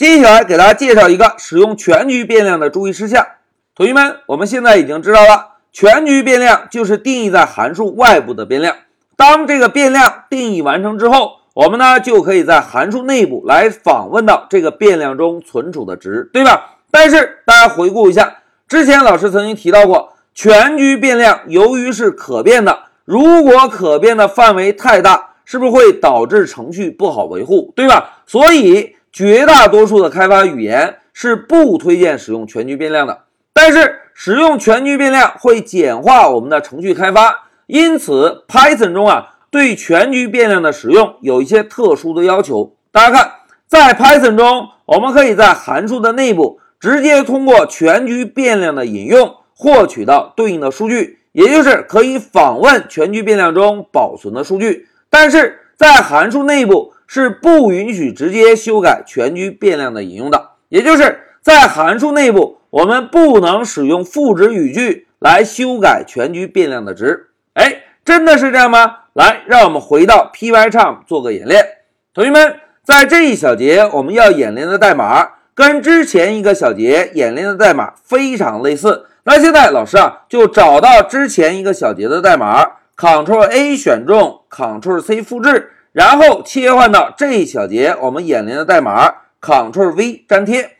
接下来给大家介绍一个使用全局变量的注意事项。同学们，我们现在已经知道了，全局变量就是定义在函数外部的变量。当这个变量定义完成之后，我们呢就可以在函数内部来访问到这个变量中存储的值，对吧？但是大家回顾一下，之前老师曾经提到过，全局变量由于是可变的，如果可变的范围太大，是不是会导致程序不好维护，对吧？所以绝大多数的开发语言是不推荐使用全局变量的。但是使用全局变量会简化我们的程序开发，因此 Python 中啊对全局变量的使用有一些特殊的要求。大家看，在 Python 中，我们可以在函数的内部。直接通过全局变量的引用获取到对应的数据，也就是可以访问全局变量中保存的数据。但是在函数内部是不允许直接修改全局变量的引用的，也就是在函数内部我们不能使用赋值语句来修改全局变量的值。哎，真的是这样吗？来，让我们回到 Pycharm 做个演练。同学们，在这一小节我们要演练的代码。跟之前一个小节演练的代码非常类似。那现在老师啊，就找到之前一个小节的代码，Ctrl A 选中，Ctrl C 复制，然后切换到这一小节我们演练的代码，Ctrl V 粘贴。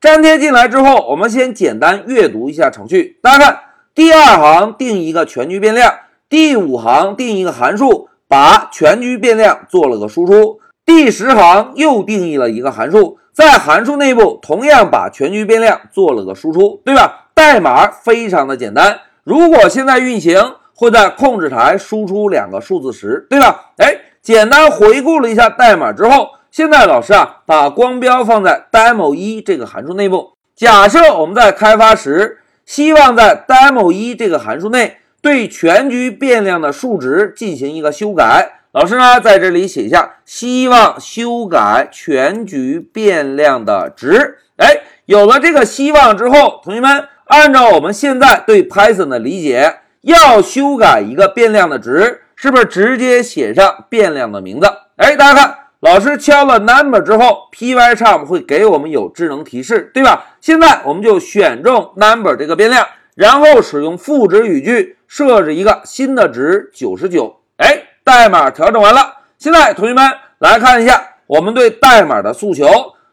粘贴进来之后，我们先简单阅读一下程序。大家看，第二行定一个全局变量，第五行定一个函数，把全局变量做了个输出。第十行又定义了一个函数。在函数内部同样把全局变量做了个输出，对吧？代码非常的简单。如果现在运行，会在控制台输出两个数字十，对吧？哎，简单回顾了一下代码之后，现在老师啊把光标放在 demo 一这个函数内部。假设我们在开发时希望在 demo 一这个函数内对全局变量的数值进行一个修改。老师呢，在这里写下，希望修改全局变量的值。哎，有了这个希望之后，同学们，按照我们现在对 Python 的理解，要修改一个变量的值，是不是直接写上变量的名字？哎，大家看，老师敲了 number 之后，Pycharm 会给我们有智能提示，对吧？现在我们就选中 number 这个变量，然后使用赋值语句设置一个新的值九十九。哎。代码调整完了，现在同学们来看一下我们对代码的诉求。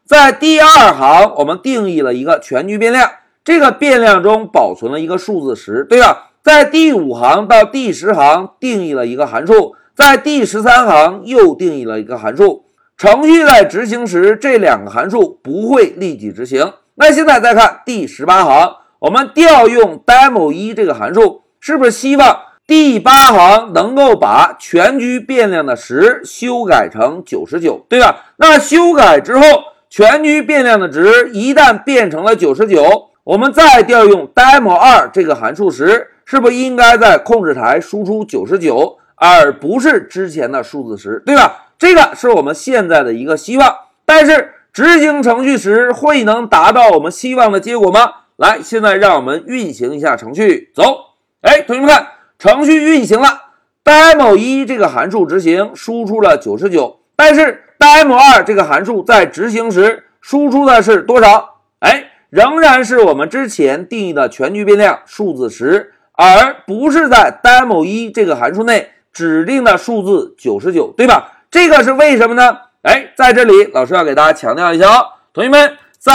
在第二行，我们定义了一个全局变量，这个变量中保存了一个数字十，对吧？在第五行到第十行定义了一个函数，在第十三行又定义了一个函数。程序在执行时，这两个函数不会立即执行。那现在再看第十八行，我们调用 demo 一这个函数，是不是希望？第八行能够把全局变量的十修改成九十九，对吧？那修改之后，全局变量的值一旦变成了九十九，我们再调用 demo 二这个函数时，是不是应该在控制台输出九十九，而不是之前的数字十，对吧？这个是我们现在的一个希望，但是执行程序时会能达到我们希望的结果吗？来，现在让我们运行一下程序，走。哎，同学们看。程序运行了，demo 一这个函数执行输出了九十九，但是 demo 二这个函数在执行时输出的是多少？哎，仍然是我们之前定义的全局变量数字十，而不是在 demo 一这个函数内指定的数字九十九，对吧？这个是为什么呢？哎，在这里老师要给大家强调一下哦，同学们在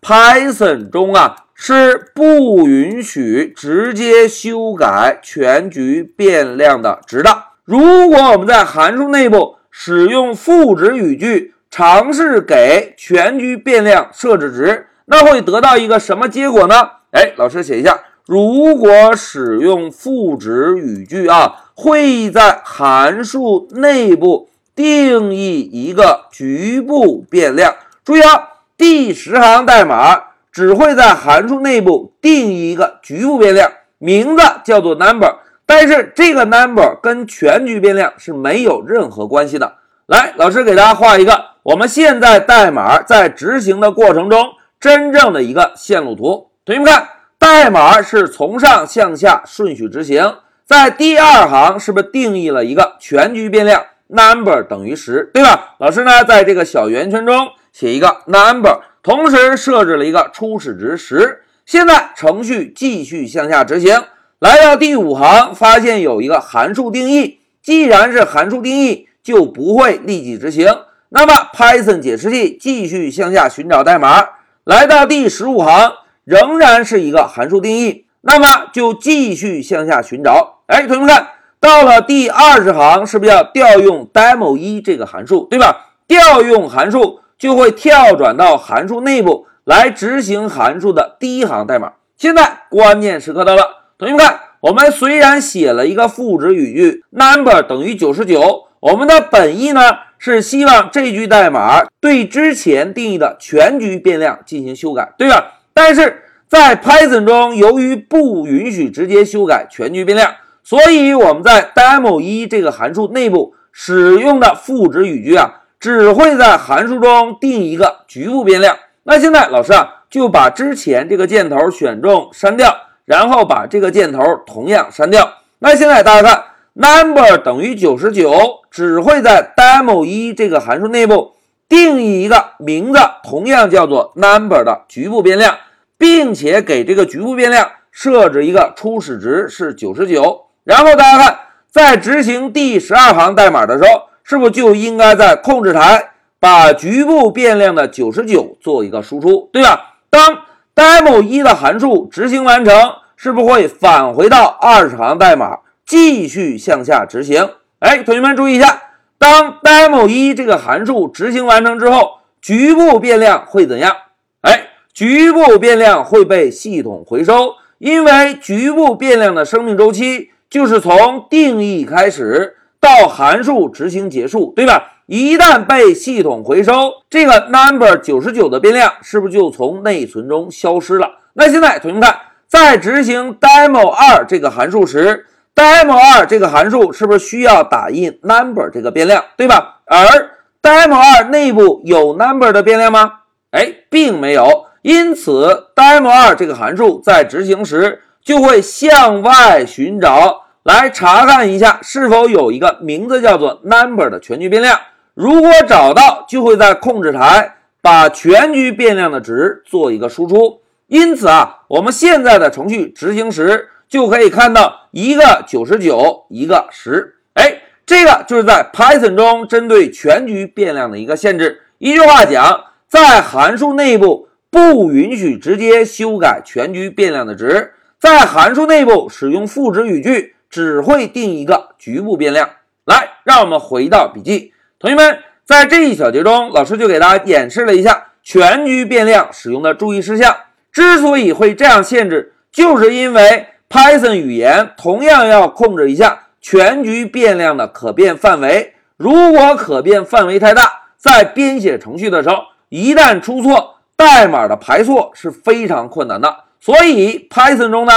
Python 中啊。是不允许直接修改全局变量的值的。如果我们在函数内部使用赋值语句，尝试给全局变量设置值，那会得到一个什么结果呢？哎，老师写一下：如果使用赋值语句啊，会在函数内部定义一个局部变量。注意啊，第十行代码。只会在函数内部定义一个局部变量，名字叫做 number，但是这个 number 跟全局变量是没有任何关系的。来，老师给大家画一个我们现在代码在执行的过程中真正的一个线路图。同学们看，代码是从上向下顺序执行，在第二行是不是定义了一个全局变量 number 等于十，对吧？老师呢，在这个小圆圈中写一个 number。同时设置了一个初始值十。现在程序继续向下执行，来到第五行，发现有一个函数定义。既然是函数定义，就不会立即执行。那么 Python 解释器继续向下寻找代码，来到第十五行，仍然是一个函数定义，那么就继续向下寻找。哎，同学们看到了第二十行，是不是要调用 demo 一这个函数，对吧？调用函数就会跳转到函数内部。来执行函数的第一行代码。现在关键时刻到了，同学们看，我们虽然写了一个赋值语句，number 等于九十九，我们的本意呢是希望这句代码对之前定义的全局变量进行修改，对吧？但是在 Python 中，由于不允许直接修改全局变量，所以我们在 demo 一这个函数内部使用的赋值语句啊，只会在函数中定一个局部变量。那现在老师啊就把之前这个箭头选中删掉，然后把这个箭头同样删掉。那现在大家看，number 等于九十九，只会在 demo 一这个函数内部定义一个名字，同样叫做 number 的局部变量，并且给这个局部变量设置一个初始值是九十九。然后大家看，在执行第十二行代码的时候，是不是就应该在控制台？把局部变量的九十九做一个输出，对吧？当 demo 一的函数执行完成，是不是会返回到二十行代码，继续向下执行？哎，同学们注意一下，当 demo 一这个函数执行完成之后，局部变量会怎样？哎，局部变量会被系统回收，因为局部变量的生命周期就是从定义开始到函数执行结束，对吧？一旦被系统回收，这个 number 九十九的变量是不是就从内存中消失了？那现在同学们看，在执行 demo 二这个函数时，demo 二这个函数是不是需要打印 number 这个变量，对吧？而 demo 二内部有 number 的变量吗？哎，并没有。因此，demo 二这个函数在执行时就会向外寻找，来查看一下是否有一个名字叫做 number 的全局变量。如果找到，就会在控制台把全局变量的值做一个输出。因此啊，我们现在的程序执行时就可以看到一个九十九，一个十。哎，这个就是在 Python 中针对全局变量的一个限制。一句话讲，在函数内部不允许直接修改全局变量的值，在函数内部使用赋值语句，只会定一个局部变量。来，让我们回到笔记。同学们，在这一小节中，老师就给大家演示了一下全局变量使用的注意事项。之所以会这样限制，就是因为 Python 语言同样要控制一下全局变量的可变范围。如果可变范围太大，在编写程序的时候，一旦出错，代码的排错是非常困难的。所以 Python 中呢，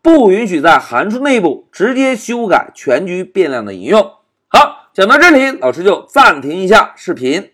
不允许在函数内部直接修改全局变量的引用。好。讲到这里，老师就暂停一下视频。